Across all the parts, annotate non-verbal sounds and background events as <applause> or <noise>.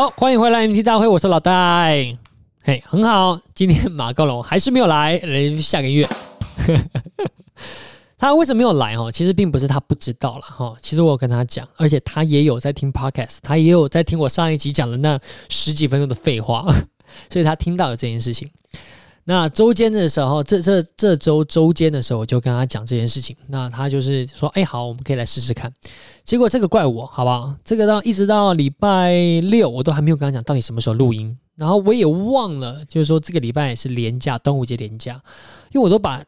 好，欢迎回来 MT 大会，我是老戴。嘿，很好，今天马高龙还是没有来，来下个月。<laughs> 他为什么没有来？哈，其实并不是他不知道了哈，其实我跟他讲，而且他也有在听 Podcast，他也有在听我上一集讲的那十几分钟的废话，所以他听到了这件事情。那周间的时候，这这这周周间的时候，我就跟他讲这件事情。那他就是说，哎，好，我们可以来试试看。结果这个怪我，好不好？这个到一直到礼拜六，我都还没有跟他讲到底什么时候录音。然后我也忘了，就是说这个礼拜也是连假，端午节连假，因为我都把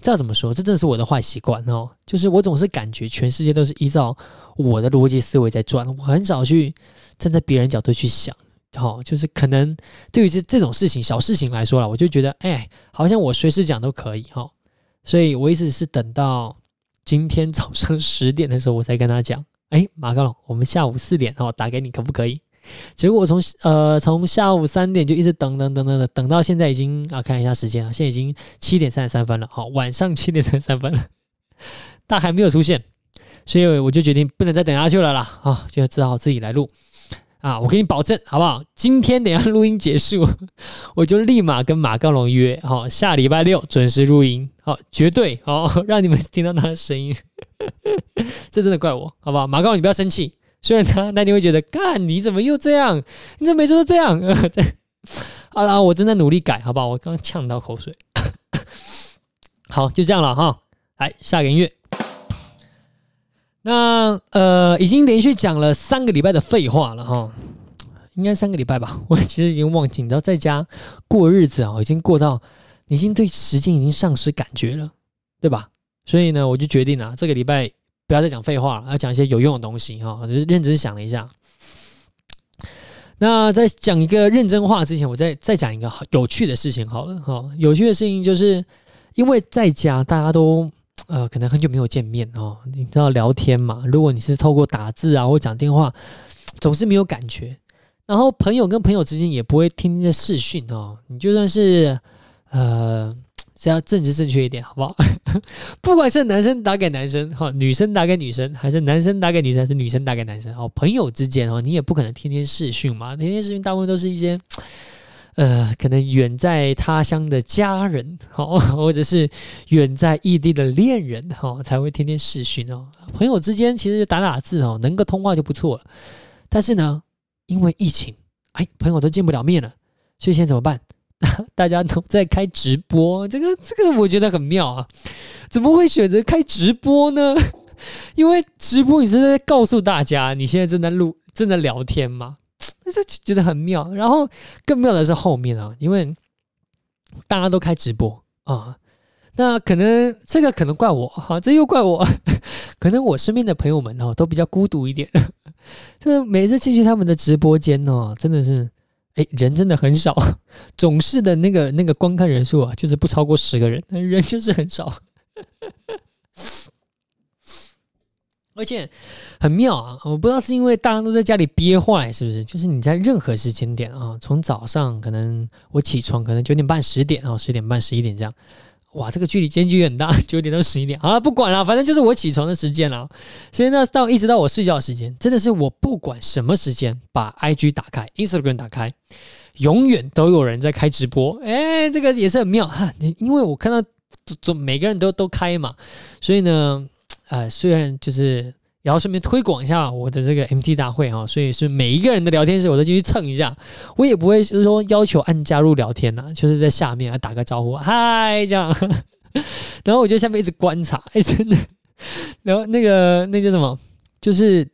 这怎么说？这真的是我的坏习惯哦。就是我总是感觉全世界都是依照我的逻辑思维在转，我很少去站在别人角度去想。好，就是可能对于这这种事情、小事情来说啦，我就觉得，哎，好像我随时讲都可以哈。所以我一直是等到今天早上十点的时候，我才跟他讲，哎，马高龙，我们下午四点哦打给你，可不可以？结果我从呃从下午三点就一直等等等等等，等到现在已经啊看一下时间啊，现在已经七点三十三分了，好，晚上七点三十三分了，他还没有出现，所以我就决定不能再等下去了啦，啊，就只好自己来录。啊，我给你保证，好不好？今天等下录音结束，<laughs> 我就立马跟马高龙约，好，下礼拜六准时录音，好，绝对好，<laughs> 让你们听到他的声音。<laughs> 这真的怪我，好不好？马高龙，你不要生气。虽然他那你会觉得，干你怎么又这样？你怎么每次都这样？好了，我正在努力改，好不好？我刚呛到口水。<coughs> 好，就这样了哈。来，下个音乐。那呃，已经连续讲了三个礼拜的废话了哈，应该三个礼拜吧？<laughs> 我其实已经忘记，你知道在家过日子啊，已经过到已经对时间已经丧失感觉了，对吧？所以呢，我就决定啊，这个礼拜不要再讲废话了，要讲一些有用的东西哈。我就认真想了一下，那在讲一个认真话之前，我再再讲一个有趣的事情好了哈。有趣的事情就是因为在家大家都。呃，可能很久没有见面哦，你知道聊天嘛？如果你是透过打字啊或讲电话，总是没有感觉。然后朋友跟朋友之间也不会天天在视讯哦。你就算是呃，只要政治正确一点，好不好？<laughs> 不管是男生打给男生哈，女生打给女生，还是男生打给女生，还是女生打给男生哦，朋友之间哦，你也不可能天天视讯嘛。天天视讯大部分都是一些。呃，可能远在他乡的家人，好，<laughs> 或者是远在异地的恋人，哈，才会天天视讯哦。朋友之间其实打打字哦，能够通话就不错了。但是呢，因为疫情，哎，朋友都见不了面了，所以现在怎么办？<laughs> 大家都在开直播，这个这个我觉得很妙啊。怎么会选择开直播呢？<laughs> 因为直播你是在告诉大家你现在正在录、正在聊天吗？那就觉得很妙，然后更妙的是后面啊，因为大家都开直播啊，那可能这个可能怪我哈，这又怪我，<laughs> 可能我身边的朋友们哦都比较孤独一点，<laughs> 就是每次进去他们的直播间哦，真的是哎人真的很少，总是的那个那个观看人数啊，就是不超过十个人，人就是很少。而且很妙啊！我不知道是因为大家都在家里憋坏，是不是？就是你在任何时间点啊，从早上可能我起床，可能九点半、十点啊，十点半、十一点这样，哇，这个距离间距很大，<laughs> 九点到十一点。好了，不管了，反正就是我起床的时间了。现在到一直到我睡觉时间，真的是我不管什么时间把 IG 打开，Instagram 打开，永远都有人在开直播。哎，这个也是很妙哈，因为我看到总每个人都都开嘛，所以呢。呃，虽然就是也要顺便推广一下我的这个 MT 大会哈，所以是每一个人的聊天室我都进去蹭一下，我也不会是说要求按加入聊天呐，就是在下面啊打个招呼，嗨这样，<laughs> 然后我就下面一直观察，哎真的，然后那个那个什么，就是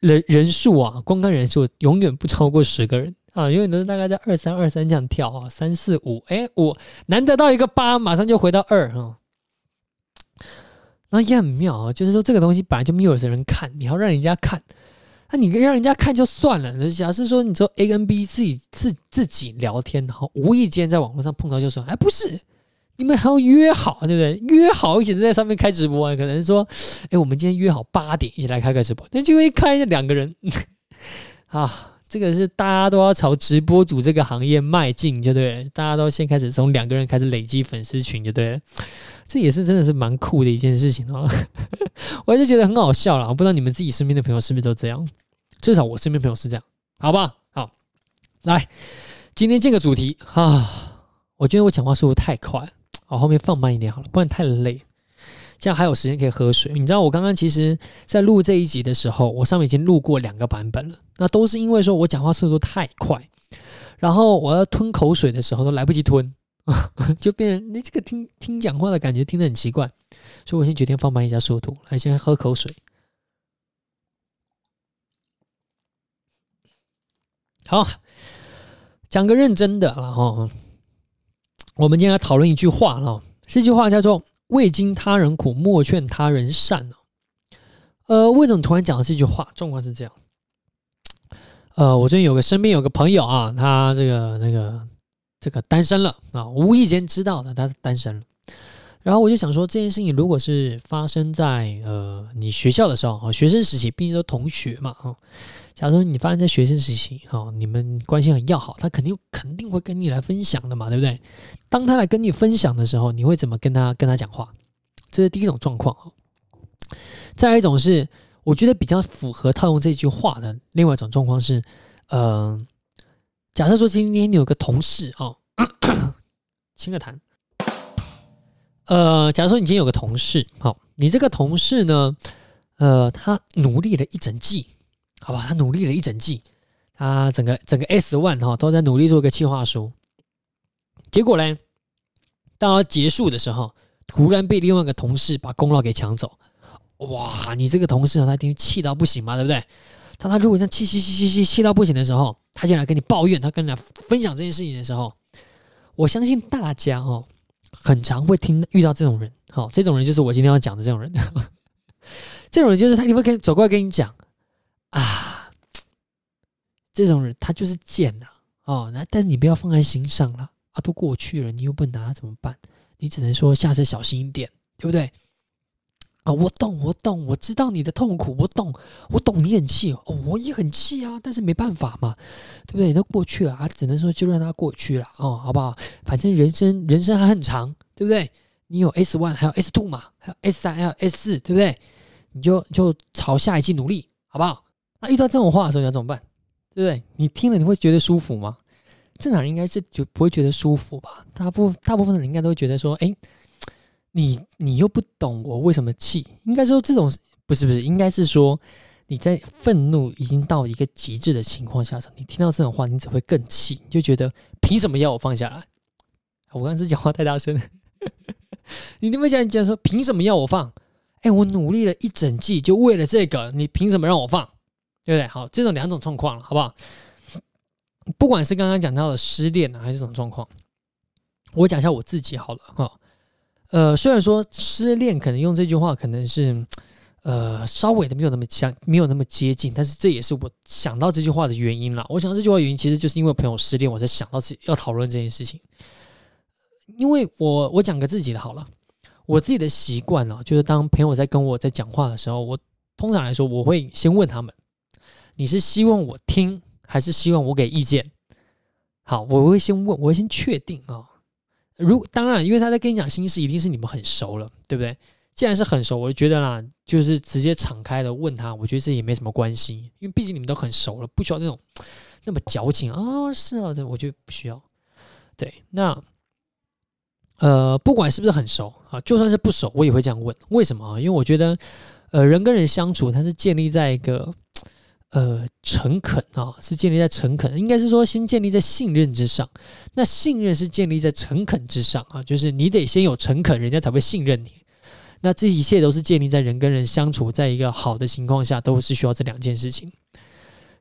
人人数啊，观看人数永远不超过十个人。啊，永远都是大概在二三二三这样跳啊，三四五，哎五，难得到一个八，马上就回到二哈那也很妙啊，就是说这个东西本来就没有人看，你要让人家看，那你让人家看就算了。假设说你说 A 跟 B 自己自自己聊天，然后无意间在网络上碰到就算，哎，不是，你们还要约好，对不对？约好一起在上面开直播，可能说，哎，我们今天约好八点一起来开个直播，那就会开两个人 <laughs> 啊。这个是大家都要朝直播主这个行业迈进，就对，大家都先开始从两个人开始累积粉丝群，就对，这也是真的是蛮酷的一件事情哦。<laughs> 我还是觉得很好笑啦，我不知道你们自己身边的朋友是不是都这样，至少我身边朋友是这样好不好？好，来，今天这个主题啊，我觉得我讲话速度太快，我后面放慢一点好了，不然太累。这样还有时间可以喝水。你知道我刚刚其实，在录这一集的时候，我上面已经录过两个版本了。那都是因为说我讲话速度太快，然后我要吞口水的时候都来不及吞，<laughs> 就变成你这个听听讲话的感觉听得很奇怪。所以我先决定放慢一下速度，来先喝口水。好，讲个认真的了哈。我们今天来讨论一句话了，这句话叫做。未经他人苦，莫劝他人善。呃，为什么突然讲到这句话？状况是这样。呃，我最近有个身边有个朋友啊，他这个那个这个单身了啊，无意间知道的，他单身了。然后我就想说，这件事情如果是发生在呃你学校的时候啊，学生时期，毕竟都同学嘛啊。假如说你发生在学生时期，哈，你们关系很要好，他肯定肯定会跟你来分享的嘛，对不对？当他来跟你分享的时候，你会怎么跟他跟他讲话？这是第一种状况。再来一种是，我觉得比较符合套用这句话的另外一种状况是，嗯、呃，假设说今天你有个同事啊，<coughs> 清个痰。呃，假如说你今天有个同事，好，你这个同事呢，呃，他努力了一整季。好吧，他努力了一整季，他整个整个 S one 哈都在努力做一个企划书，结果呢，到结束的时候，突然被另外一个同事把功劳给抢走，哇！你这个同事他一定气到不行嘛，对不对？当他如果像气气气气气气到不行的时候，他进来跟你抱怨，他跟你分享这件事情的时候，我相信大家哦，很常会听遇到这种人，好，这种人就是我今天要讲的这种人，<laughs> 这种人就是他，你会跟走过来跟你讲。啊，<tsk> 这种人他就是贱呐、哦，那但是你不要放在心上了啊，都过去了，你又不拿他怎么办？你只能说下次小心一点，对不对？啊，我懂，我懂，我知道你的痛苦，我懂，我懂你很气哦，我也很气啊，但是没办法嘛，对不对？都过去了啊，只能说就让它过去了哦，好不好？反正人生人生还很长，对不对？你有 S one，还有 S two 嘛，还有 S 三，还有 S 四，对不对？你就就朝下一季努力，好不好？那遇到这种话的时候，你要怎么办？对不对？你听了你会觉得舒服吗？正常人应该是就不会觉得舒服吧？大部大部分的人应该都会觉得说：“哎，你你又不懂我为什么气？”应该说这种不是不是，应该是说你在愤怒已经到一个极致的情况下，你听到这种话，你只会更气，你就觉得凭什么要我放下来？我刚才讲话太大声了，<laughs> 你能不能讲讲说凭什么要我放？哎，我努力了一整季，就为了这个，你凭什么让我放？对不对？好，这种两种状况了，好不好？不管是刚刚讲到的失恋啊，还是这种状况，我讲一下我自己好了哈。呃，虽然说失恋可能用这句话可能是呃稍微的没有那么像，没有那么接近，但是这也是我想到这句话的原因了。我想到这句话原因其实就是因为朋友失恋，我才想到要讨论这件事情。因为我我讲个自己的好了，我自己的习惯呢，就是当朋友在跟我在讲话的时候，我通常来说我会先问他们。你是希望我听，还是希望我给意见？好，我会先问，我会先确定啊。如当然，因为他在跟你讲心事，一定是你们很熟了，对不对？既然是很熟，我就觉得啦，就是直接敞开的问他，我觉得这也没什么关系，因为毕竟你们都很熟了，不需要那种那么矫情啊、是啊，这我觉得不需要。对，那呃，不管是不是很熟啊，就算是不熟，我也会这样问。为什么啊？因为我觉得，呃，人跟人相处，它是建立在一个。呃，诚恳啊，是建立在诚恳，应该是说先建立在信任之上。那信任是建立在诚恳之上啊，就是你得先有诚恳，人家才会信任你。那这一切都是建立在人跟人相处在一个好的情况下，都是需要这两件事情。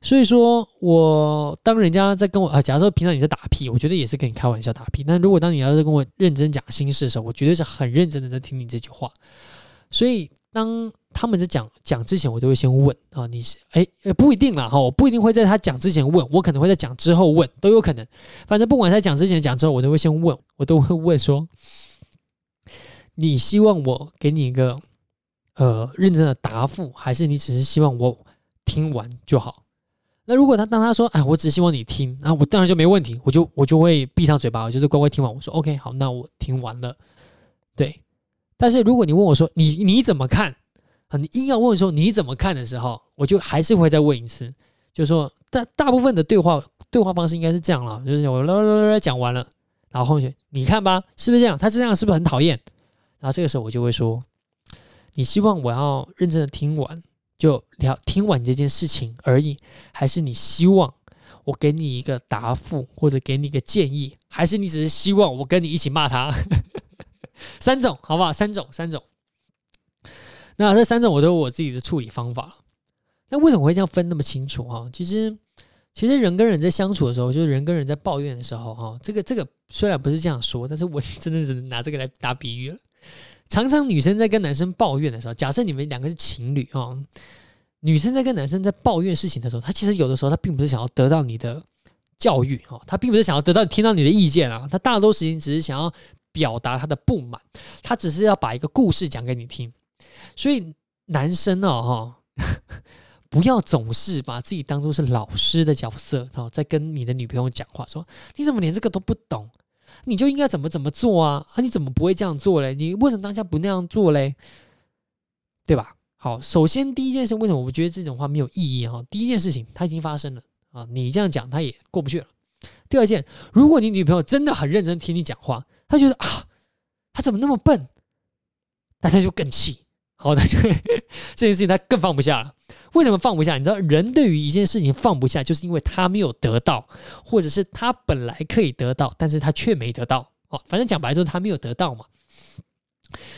所以说，我当人家在跟我啊，假如说平常你在打屁，我觉得也是跟你开玩笑打屁。那如果当你要是跟我认真讲心事的时候，我绝对是很认真的在听你这句话。所以当。他们在讲讲之前，我都会先问啊，你是哎，不一定啦哈，我不一定会在他讲之前问，我可能会在讲之后问，都有可能。反正不管他讲之前讲之后，我都会先问，我都会问说，你希望我给你一个呃认真的答复，还是你只是希望我听完就好？那如果他当他说哎，我只希望你听，那我当然就没问题，我就我就会闭上嘴巴，我就是乖乖听完。我说 OK 好，那我听完了。对，但是如果你问我说你你怎么看？啊，你硬要问说你怎么看的时候，我就还是会再问一次，就说大大部分的对话对话方式应该是这样了，就是我啦啦啦啦讲完了，然后后面你看吧，是不是这样？他是这样是不是很讨厌？然后这个时候我就会说，你希望我要认真的听完，就聊听完这件事情而已，还是你希望我给你一个答复，或者给你一个建议，还是你只是希望我跟你一起骂他？三种好不好？三种，三种。那这三种我都有我自己的处理方法。那为什么会这样分那么清楚哈？其实，其实人跟人在相处的时候，就是人跟人在抱怨的时候哈。这个这个虽然不是这样说，但是我真的只能拿这个来打比喻了。常常女生在跟男生抱怨的时候，假设你们两个是情侣啊，女生在跟男生在抱怨事情的时候，她其实有的时候她并不是想要得到你的教育哈，她并不是想要得到听到你的意见啊，她大多时间只是想要表达他的不满，他只是要把一个故事讲给你听。所以男生哦哈，<laughs> 不要总是把自己当做是老师的角色哦，在跟你的女朋友讲话，说你怎么连这个都不懂？你就应该怎么怎么做啊？啊，你怎么不会这样做嘞？你为什么当下不那样做嘞？对吧？好，首先第一件事，为什么我觉得这种话没有意义哈？第一件事情，它已经发生了啊，你这样讲，他也过不去了。第二件，如果你女朋友真的很认真听你讲话，他觉得啊，他怎么那么笨？那他就更气。好，他就 <laughs> 这件事情他更放不下了。为什么放不下？你知道，人对于一件事情放不下，就是因为他没有得到，或者是他本来可以得到，但是他却没得到。哦，反正讲白了就是他没有得到嘛。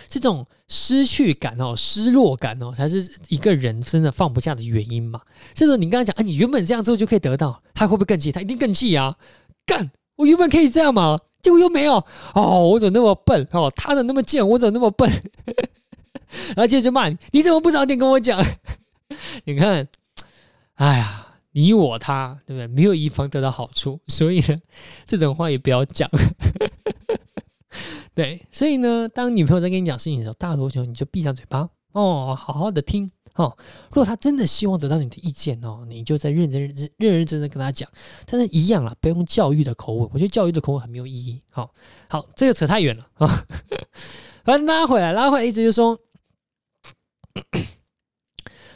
这种失去感哦，失落感哦，才是一个人真的放不下的原因嘛。这时候你刚刚讲，啊，你原本这样做就可以得到，他会不会更气？他一定更气啊！干，我原本可以这样嘛，结果又没有。哦，我怎么那么笨？哦，他怎么那么贱？我怎么那么笨？<laughs> 然后接着就骂你，你怎么不早点跟我讲？<laughs> 你看，哎呀，你我他，对不对？没有一方得到好处，所以呢，<laughs> 这种话也不要讲。对，所以呢，当女朋友在跟你讲事情的时候，大多数你就闭上嘴巴哦，好好的听哦。如果他真的希望得到你的意见哦，你就在认真、认真、认认真真跟他讲。但是一样啦，不用教育的口吻，我觉得教育的口吻很没有意义。好，好，这个扯太远了啊。<laughs> 反正拉回来，拉回来，意思就是说。<clears throat>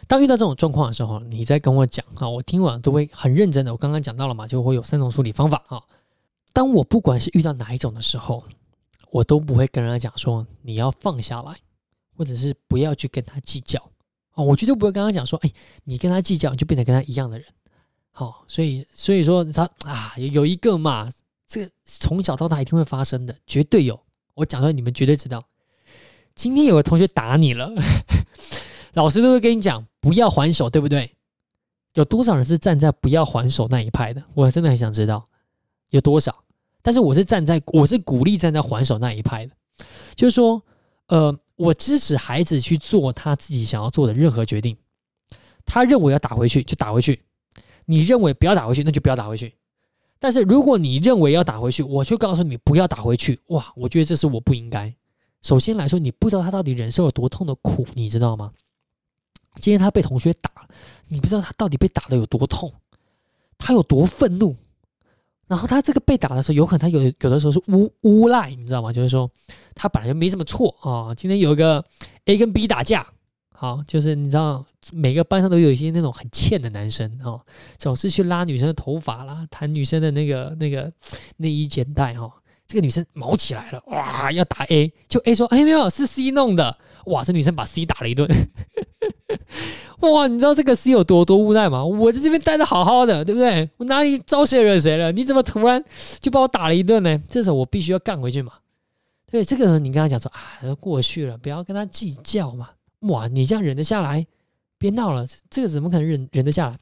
当遇到这种状况的时候，你再跟我讲啊，我听完都会很认真的。我刚刚讲到了嘛，就会有三种处理方法啊。当我不管是遇到哪一种的时候，我都不会跟人家讲说你要放下来，或者是不要去跟他计较哦。我绝对不会跟他讲说，哎，你跟他计较，你就变成跟他一样的人。好，所以所以说他啊，有一个嘛，这个从小到大一定会发生的，绝对有。我讲出来，你们绝对知道。今天有个同学打你了，<laughs> 老师都会跟你讲不要还手，对不对？有多少人是站在不要还手那一派的？我真的很想知道有多少。但是我是站在，我是鼓励站在还手那一派的，就是说，呃，我支持孩子去做他自己想要做的任何决定。他认为要打回去就打回去，你认为不要打回去那就不要打回去。但是如果你认为要打回去，我就告诉你不要打回去。哇，我觉得这是我不应该。首先来说，你不知道他到底忍受了多痛的苦，你知道吗？今天他被同学打，你不知道他到底被打的有多痛，他有多愤怒。然后他这个被打的时候，有可能他有有的时候是诬诬赖，你知道吗？就是说他本来就没什么错啊、今天有一个 A 跟 B 打架，好，就是你知道每个班上都有一些那种很欠的男生哦，总是去拉女生的头发啦，弹女生的那个那个内衣肩带哈。这个女生毛起来了，哇，要打 A，就 A 说，哎，没有，是 C 弄的，哇，这女生把 C 打了一顿，哇，你知道这个 C 有多多无奈吗？我在这边待的好好的，对不对？我哪里招谁惹谁了？你怎么突然就把我打了一顿呢？这时候我必须要干回去嘛。对，这个时候你跟他讲说，啊，都过去了，不要跟他计较嘛。哇，你这样忍得下来？别闹了，这个怎么可能忍忍得下来？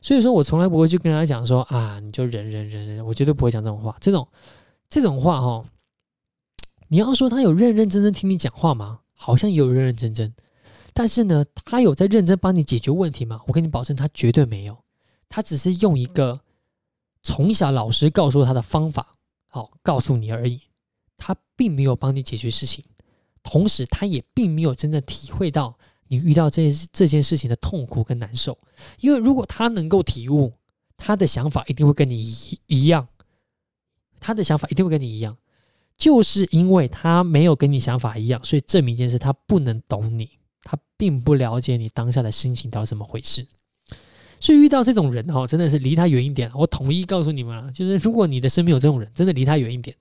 所以说我从来不会去跟他讲说，啊，你就忍忍忍忍，我绝对不会讲这种话，这种。这种话哈，你要说他有认认真真听你讲话吗？好像有认认真真，但是呢，他有在认真帮你解决问题吗？我跟你保证，他绝对没有。他只是用一个从小老师告诉他的方法，好告诉你而已。他并没有帮你解决事情，同时他也并没有真正体会到你遇到这件这件事情的痛苦跟难受。因为如果他能够体悟，他的想法一定会跟你一一样。他的想法一定会跟你一样，就是因为他没有跟你想法一样，所以证明一件事，他不能懂你，并不了解你当下的心情到底怎么回事。所以遇到这种人哈，真的是离他远一点。我统一告诉你们了，就是如果你的身边有这种人，真的离他远一点。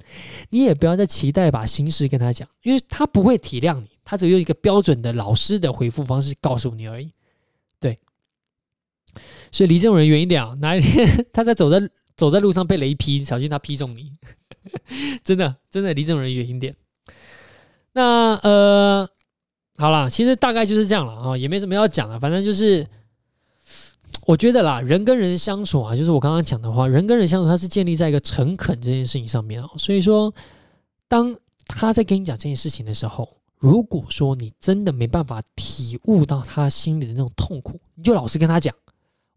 你也不要再期待把心事跟他讲，因为他不会体谅你，他只有用一个标准的老师的回复方式告诉你而已。对，所以离这种人远一点啊！哪一天 <laughs> 他在走在走在路上被雷劈，小心他劈中你。<laughs> 真的，真的离这种人远一点。那呃，好啦，其实大概就是这样了啊，也没什么要讲的，反正就是。我觉得啦，人跟人相处啊，就是我刚刚讲的话，人跟人相处，它是建立在一个诚恳这件事情上面啊。所以说，当他在跟你讲这件事情的时候，如果说你真的没办法体悟到他心里的那种痛苦，你就老实跟他讲。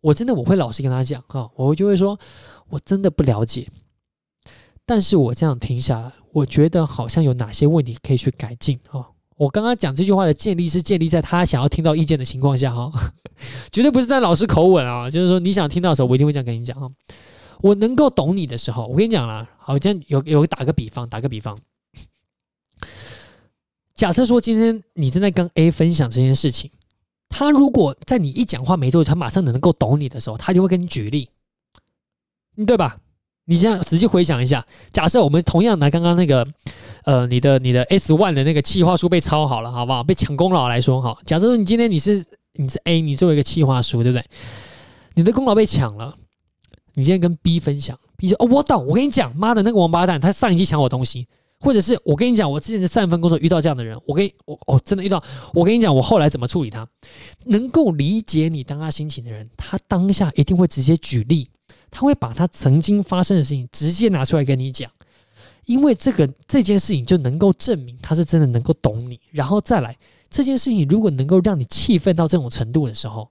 我真的我会老实跟他讲啊，我就会说，我真的不了解，但是我这样停下来，我觉得好像有哪些问题可以去改进啊。我刚刚讲这句话的建立是建立在他想要听到意见的情况下哈。<laughs> 绝对不是在老师口吻啊，就是说你想听到的时候，我一定会这样跟你讲啊。我能够懂你的时候，我跟你讲啦，好，今天有有打个比方，打个比方，假设说今天你正在跟 A 分享这件事情，他如果在你一讲话没多久，他马上能够懂你的时候，他就会跟你举例，对吧？你这样仔细回想一下，假设我们同样拿刚刚那个，呃，你的你的 S one 的那个企划书被抄好了，好不好？被抢功劳来说，哈，假设说你今天你是。你是 A，你做了一个企划书，对不对？你的功劳被抢了，你今天跟 B 分享，B 说：“哦，我懂，我跟你讲，妈的那个王八蛋，他上一期抢我东西，或者是我跟你讲，我之前的上一份工作遇到这样的人，我跟我哦，真的遇到，我跟你讲，我后来怎么处理他？能够理解你当下心情的人，他当下一定会直接举例，他会把他曾经发生的事情直接拿出来跟你讲，因为这个这件事情就能够证明他是真的能够懂你，然后再来。”这件事情如果能够让你气愤到这种程度的时候，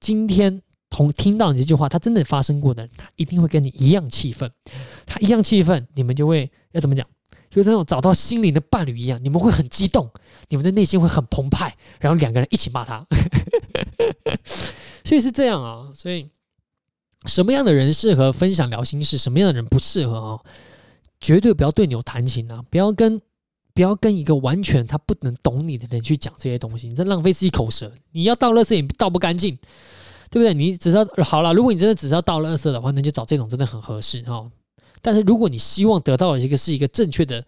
今天同听到你这句话，他真的发生过的人，他一定会跟你一样气愤，他一样气愤，你们就会要怎么讲？就那种找到心灵的伴侣一样，你们会很激动，你们的内心会很澎湃，然后两个人一起骂他。<laughs> 所以是这样啊，所以什么样的人适合分享聊心事，什么样的人不适合啊？绝对不要对牛弹琴啊，不要跟。不要跟一个完全他不能懂你的人去讲这些东西，你在浪费自己口舌。你要倒垃圾也倒不干净，对不对？你只要好了，如果你真的只是要倒垃圾的话，那就找这种真的很合适哈。但是如果你希望得到的一个是一个正确的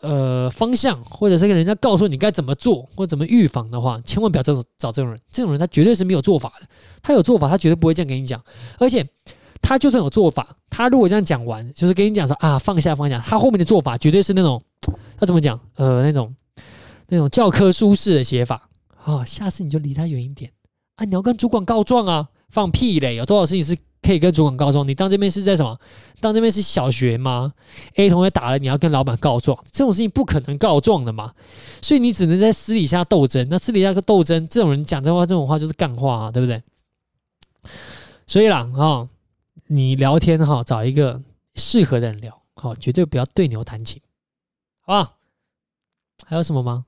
呃方向，或者是跟人家告诉你该怎么做或怎么预防的话，千万不要这种找这种人。这种人他绝对是没有做法的，他有做法他绝对不会这样跟你讲，而且。他就算有做法，他如果这样讲完，就是跟你讲说啊，放下放下，他后面的做法绝对是那种要怎么讲？呃，那种那种教科书式的写法啊、下次你就离他远一点啊！你要跟主管告状啊！放屁嘞！有多少事情是可以跟主管告状？你当这边是在什么？当这边是小学吗？A 同学打了，你要跟老板告状？这种事情不可能告状的嘛！所以你只能在私底下斗争。那私底下个斗争，这种人讲这话，这种话就是干话啊，对不对？所以啦，啊、你聊天哈，找一个适合的人聊，好，绝对不要对牛弹琴，好吧？还有什么吗？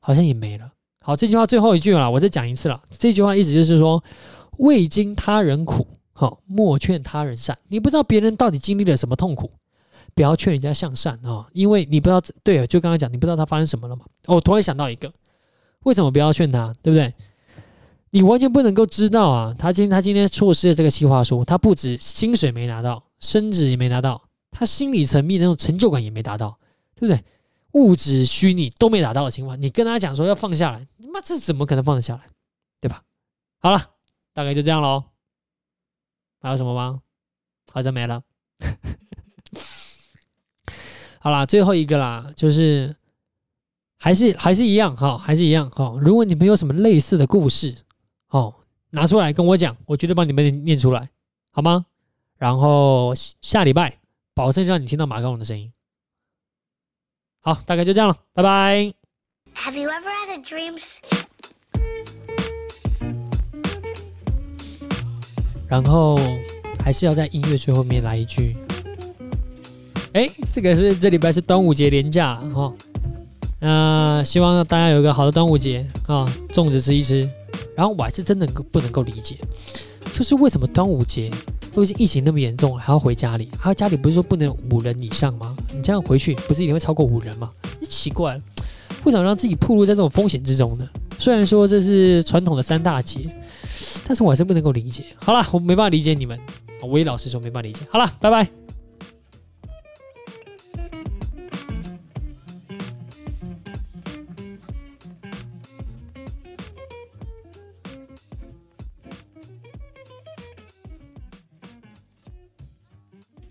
好像也没了。好，这句话最后一句了，我再讲一次了。这句话意思就是说，未经他人苦，好，莫劝他人善。你不知道别人到底经历了什么痛苦，不要劝人家向善啊，因为你不知道。对，就刚刚讲，你不知道他发生什么了嘛。哦，我突然想到一个，为什么不要劝他？对不对？你完全不能够知道啊！他今他今天错失了这个计划书，他不止薪水没拿到，升职也没拿到，他心理层面那种成就感也没达到，对不对？物质虚拟都没达到的情况，你跟他讲说要放下来，妈这怎么可能放得下来？对吧？好了，大概就这样喽。还有什么吗？好像没了。<laughs> 好了，最后一个啦，就是还是还是一样哈，还是一样哈。如果你们有什么类似的故事，哦，拿出来跟我讲，我绝对帮你们念出来，好吗？然后下礼拜保证让你听到马高龙的声音。好，大概就这样了，拜拜。Have you ever had dream? 然后还是要在音乐最后面来一句。哎，这个是这礼拜是端午节连假哈，那、希望大家有一个好的端午节啊，粽子吃一吃。然后我还是真的不能够理解，就是为什么端午节都已经疫情那么严重了，还要回家里？还有家里不是说不能五人以上吗？你这样回去不是一定会超过五人吗？你奇怪了，为什么让自己暴露在这种风险之中呢？虽然说这是传统的三大节，但是我还是不能够理解。好了，我没办法理解你们，我也老实说没办法理解。好了，拜拜。